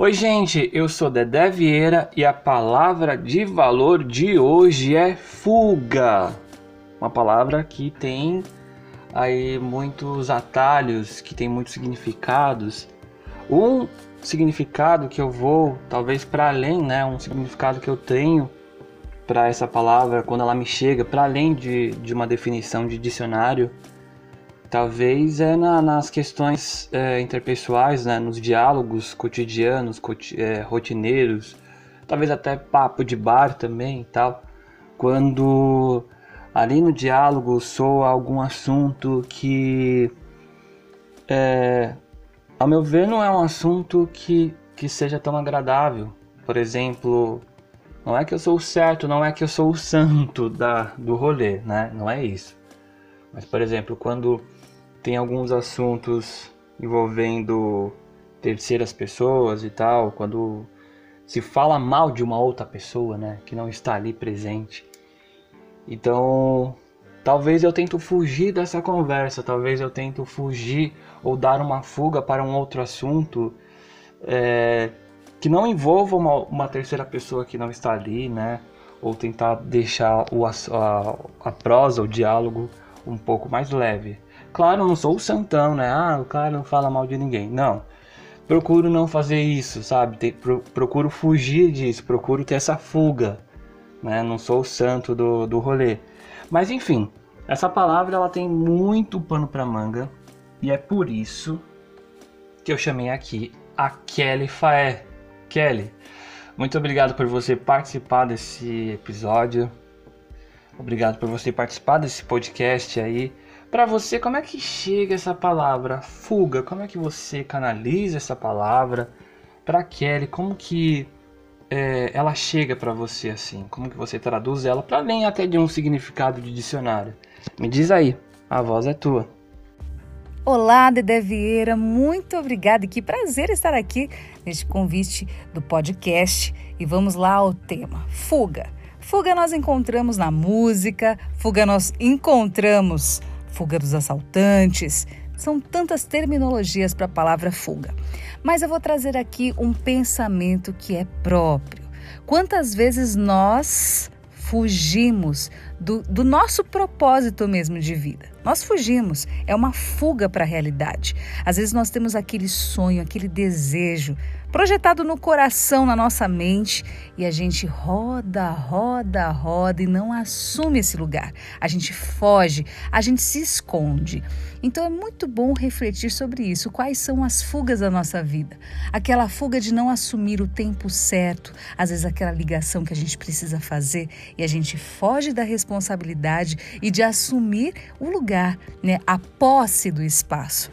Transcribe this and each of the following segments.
Oi, gente, eu sou Dedé Vieira e a palavra de valor de hoje é fuga. Uma palavra que tem aí muitos atalhos, que tem muitos significados. Um significado que eu vou, talvez para além, né, um significado que eu tenho para essa palavra quando ela me chega, para além de, de uma definição de dicionário, Talvez é na, nas questões é, interpessoais, né, nos diálogos cotidianos, coti é, rotineiros, talvez até papo de bar também e tal. Quando ali no diálogo soa algum assunto que, é, ao meu ver, não é um assunto que, que seja tão agradável. Por exemplo, não é que eu sou o certo, não é que eu sou o santo da, do rolê, né? Não é isso. Mas, por exemplo, quando tem alguns assuntos envolvendo terceiras pessoas e tal, quando se fala mal de uma outra pessoa, né, que não está ali presente. Então, talvez eu tento fugir dessa conversa, talvez eu tento fugir ou dar uma fuga para um outro assunto é, que não envolva uma, uma, terceira pessoa que não está ali, né, ou tentar deixar o, a, a prosa, o diálogo um pouco mais leve. Claro, não sou o santão, né? Ah, o cara não fala mal de ninguém. Não. Procuro não fazer isso, sabe? procuro fugir disso, procuro ter essa fuga. Né? Não sou o santo do, do rolê. Mas enfim, essa palavra ela tem muito pano para manga. E é por isso que eu chamei aqui a Kelly Faé. Kelly, muito obrigado por você participar desse episódio. Obrigado por você participar desse podcast aí. Para você, como é que chega essa palavra fuga? Como é que você canaliza essa palavra? Para Kelly, como que é, ela chega para você assim? Como que você traduz ela para além até de um significado de dicionário? Me diz aí, a voz é tua. Olá, Dedé Vieira, muito obrigada. Que prazer estar aqui neste convite do podcast. E vamos lá ao tema: fuga. Fuga nós encontramos na música, fuga nós encontramos fuga dos assaltantes. São tantas terminologias para a palavra fuga. Mas eu vou trazer aqui um pensamento que é próprio. Quantas vezes nós fugimos do, do, nosso propósito mesmo de vida. Nós fugimos, é uma fuga para a realidade. Às vezes nós temos aquele sonho, aquele desejo, projetado no coração, na nossa mente, e a gente roda, roda, roda e não assume esse lugar. A gente foge, a gente se esconde. Então é muito bom refletir sobre isso. Quais são as fugas da nossa vida? Aquela fuga de não assumir o tempo certo, às vezes aquela ligação que a gente precisa fazer e a gente foge da responsabilidade e de assumir o lugar, né, a posse do espaço.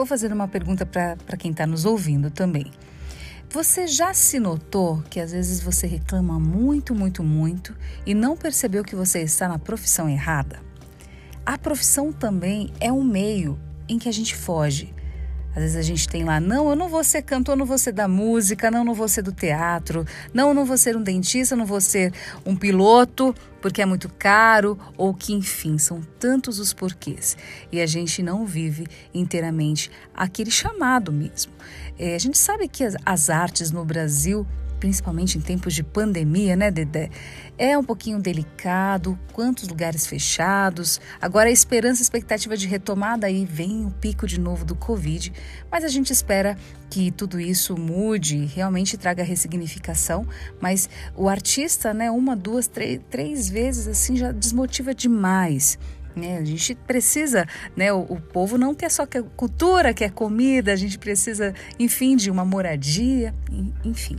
Vou fazer uma pergunta para quem está nos ouvindo também. Você já se notou que às vezes você reclama muito, muito, muito e não percebeu que você está na profissão errada? A profissão também é um meio em que a gente foge. Às vezes a gente tem lá, não, eu não vou ser cantor, não vou ser da música, não, não vou ser do teatro, não, não vou ser um dentista, não vou ser um piloto, porque é muito caro, ou que, enfim, são tantos os porquês. E a gente não vive inteiramente aquele chamado mesmo. É, a gente sabe que as, as artes no Brasil principalmente em tempos de pandemia, né, Dedé? É um pouquinho delicado, quantos lugares fechados. Agora a esperança, a expectativa de retomada aí vem o pico de novo do Covid, mas a gente espera que tudo isso mude, realmente traga ressignificação, mas o artista, né, uma, duas, três, três vezes assim já desmotiva demais. Né? A gente precisa, né? O, o, povo não quer só quer cultura, quer comida, a gente precisa, enfim, de uma moradia, enfim.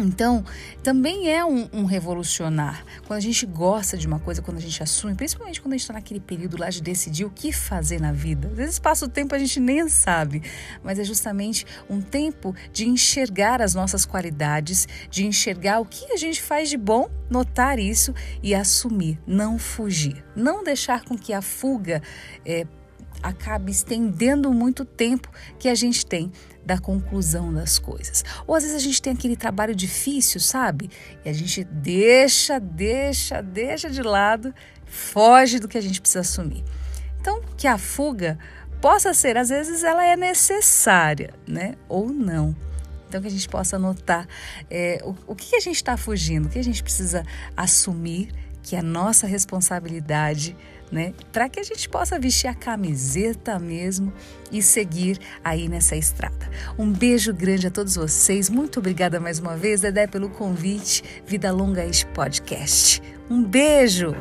Então, também é um, um, revolucionar. Quando a gente gosta de uma coisa, quando a gente assume, principalmente quando a gente está naquele período lá de decidir o que fazer na vida. Às vezes passa o tempo a gente nem sabe, mas é justamente um tempo de enxergar as nossas qualidades, de enxergar o que a gente faz de bom, notar isso e assumir, não fugir, não deixar com que a fuga é, acabe estendendo muito tempo que a gente tem da conclusão das coisas. Ou às vezes a gente tem aquele trabalho difícil, sabe? E a gente deixa, deixa, deixa de lado, foge do que a gente precisa assumir. Então, que a fuga possa ser, às vezes ela é necessária, né? Ou não. Então, que a gente possa notar é, o, o que a gente está fugindo, o que a gente precisa assumir que é nossa responsabilidade, né? Para que a gente possa vestir a camiseta mesmo e seguir aí nessa estrada. Um beijo grande a todos vocês. Muito obrigada mais uma vez, Dedé, pelo convite. Vida Longa este podcast. Um beijo!